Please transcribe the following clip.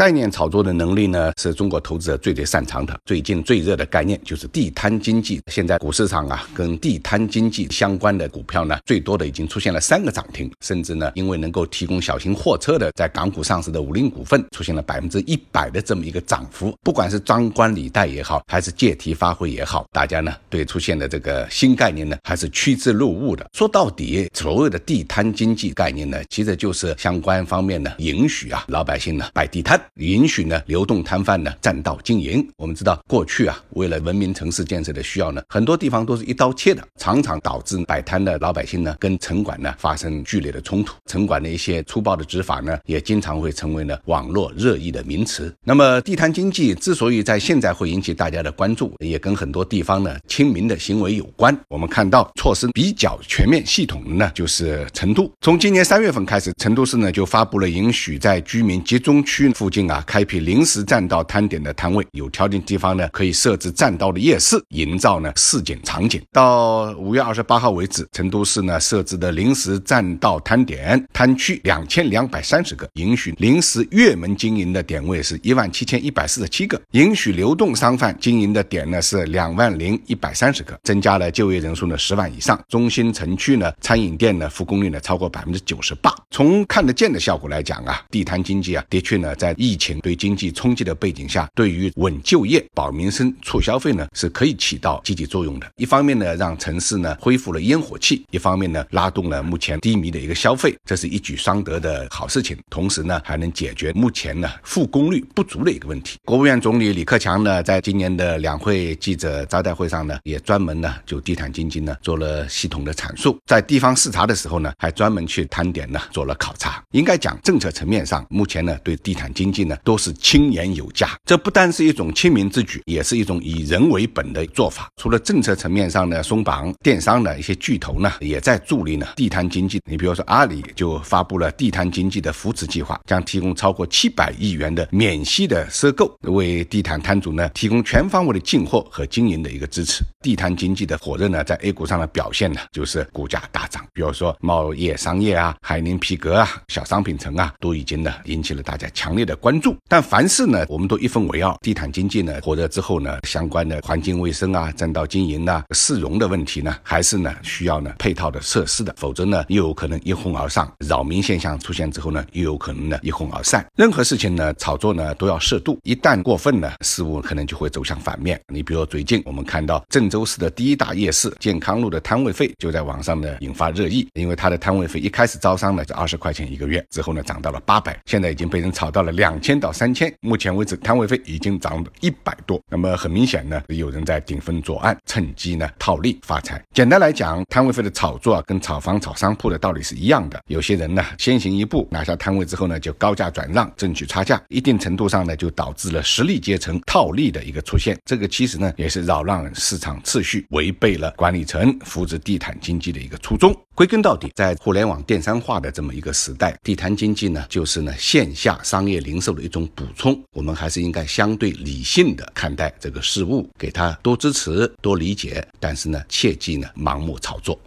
概念炒作的能力呢，是中国投资者最最擅长的。最近最热的概念就是地摊经济。现在股市上啊，跟地摊经济相关的股票呢，最多的已经出现了三个涨停，甚至呢，因为能够提供小型货车的，在港股上市的五菱股份，出现了百分之一百的这么一个涨幅。不管是张冠李戴也好，还是借题发挥也好，大家呢对出现的这个新概念呢，还是趋之若鹜的。说到底，所谓的地摊经济概念呢，其实就是相关方面呢允许啊老百姓呢摆地摊。允许呢流动摊贩呢占道经营。我们知道过去啊，为了文明城市建设的需要呢，很多地方都是一刀切的，常常导致摆摊的老百姓呢跟城管呢发生剧烈的冲突。城管的一些粗暴的执法呢，也经常会成为呢网络热议的名词。那么地摊经济之所以在现在会引起大家的关注，也跟很多地方呢亲民的行为有关。我们看到措施比较全面系统的呢，就是成都。从今年三月份开始，成都市呢就发布了允许在居民集中区附近。啊，开辟临时占道摊点的摊位，有条件地方呢，可以设置占道的夜市，营造呢市井场景。到五月二十八号为止，成都市呢设置的临时占道摊点摊区两千两百三十个，允许临时月门经营的点位是一万七千一百四十七个，允许流动商贩经营的点呢是两万零一百三十个，增加了就业人数呢十万以上。中心城区呢餐饮店呢复工率呢超过百分之九十八。从看得见的效果来讲啊，地摊经济啊，的确呢在疫情对经济冲击的背景下，对于稳就业、保民生、促消费呢，是可以起到积极作用的。一方面呢，让城市呢恢复了烟火气；一方面呢，拉动了目前低迷的一个消费，这是一举双得的好事情。同时呢，还能解决目前呢复工率不足的一个问题。国务院总理李克强呢，在今年的两会记者招待会上呢，也专门呢就地毯经济呢做了系统的阐述。在地方视察的时候呢，还专门去摊点呢做了考察。应该讲，政策层面上，目前呢对地毯经济呢都。是轻言有加，这不单是一种亲民之举，也是一种以人为本的做法。除了政策层面上的松绑，电商的一些巨头呢，也在助力呢地摊经济。你比如说，阿里就发布了地摊经济的扶持计划，将提供超过七百亿元的免息的赊购，为地摊摊主呢提供全方位的进货和经营的一个支持。地摊经济的火热呢，在 A 股上的表现呢，就是股价大涨。比如说茂业商业啊、海宁皮革啊、小商品城啊，都已经呢引起了大家强烈的关注。但凡事呢，我们都一分为二。地毯经济呢火热之后呢，相关的环境卫生啊、占道经营啊、市容的问题呢，还是呢需要呢配套的设施的，否则呢又有可能一哄而上。扰民现象出现之后呢，又有可能呢一哄而散。任何事情呢炒作呢都要适度，一旦过分呢，事物可能就会走向反面。你比如最近我们看到郑州市的第一大夜市健康路的摊位费就在网上呢引发热议，因为它的摊位费一开始招商呢是二十块钱一个月，之后呢涨到了八百，现在已经被人炒到了两千到三千。目前为止，摊位费已经涨了一百多。那么很明显呢，有人在顶风作案，趁机呢套利发财。简单来讲，摊位费的炒作啊，跟炒房、炒商铺的道理是一样的。有些人呢，先行一步拿下摊位之后呢，就高价转让，争取差价，一定程度上呢，就导致了实力阶层套利的一个出现。这个其实呢，也是扰乱市场秩序，违背了管理层扶持地毯经济的一个初衷。归根到底，在互联网电商化的这么一个时代，地摊经济呢，就是呢线下商业零售的一种补充。我们还是应该相对理性的看待这个事物，给他多支持、多理解，但是呢，切忌呢盲目炒作。